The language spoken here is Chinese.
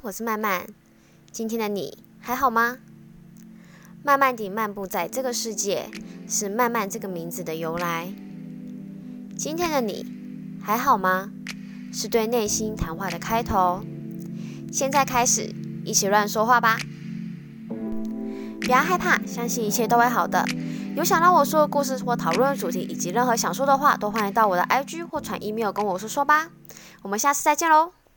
我是曼曼。今天的你还好吗？慢慢地漫步在这个世界是慢慢这个名字的由来。今天的你还好吗？是对内心谈话的开头。现在开始一起乱说话吧。不要害怕相信一切都会好的。有想让我说的故事或讨论的主题以及任何想说的话都欢迎到我的 ig 或传 email 跟我说说吧。我们下次再见喽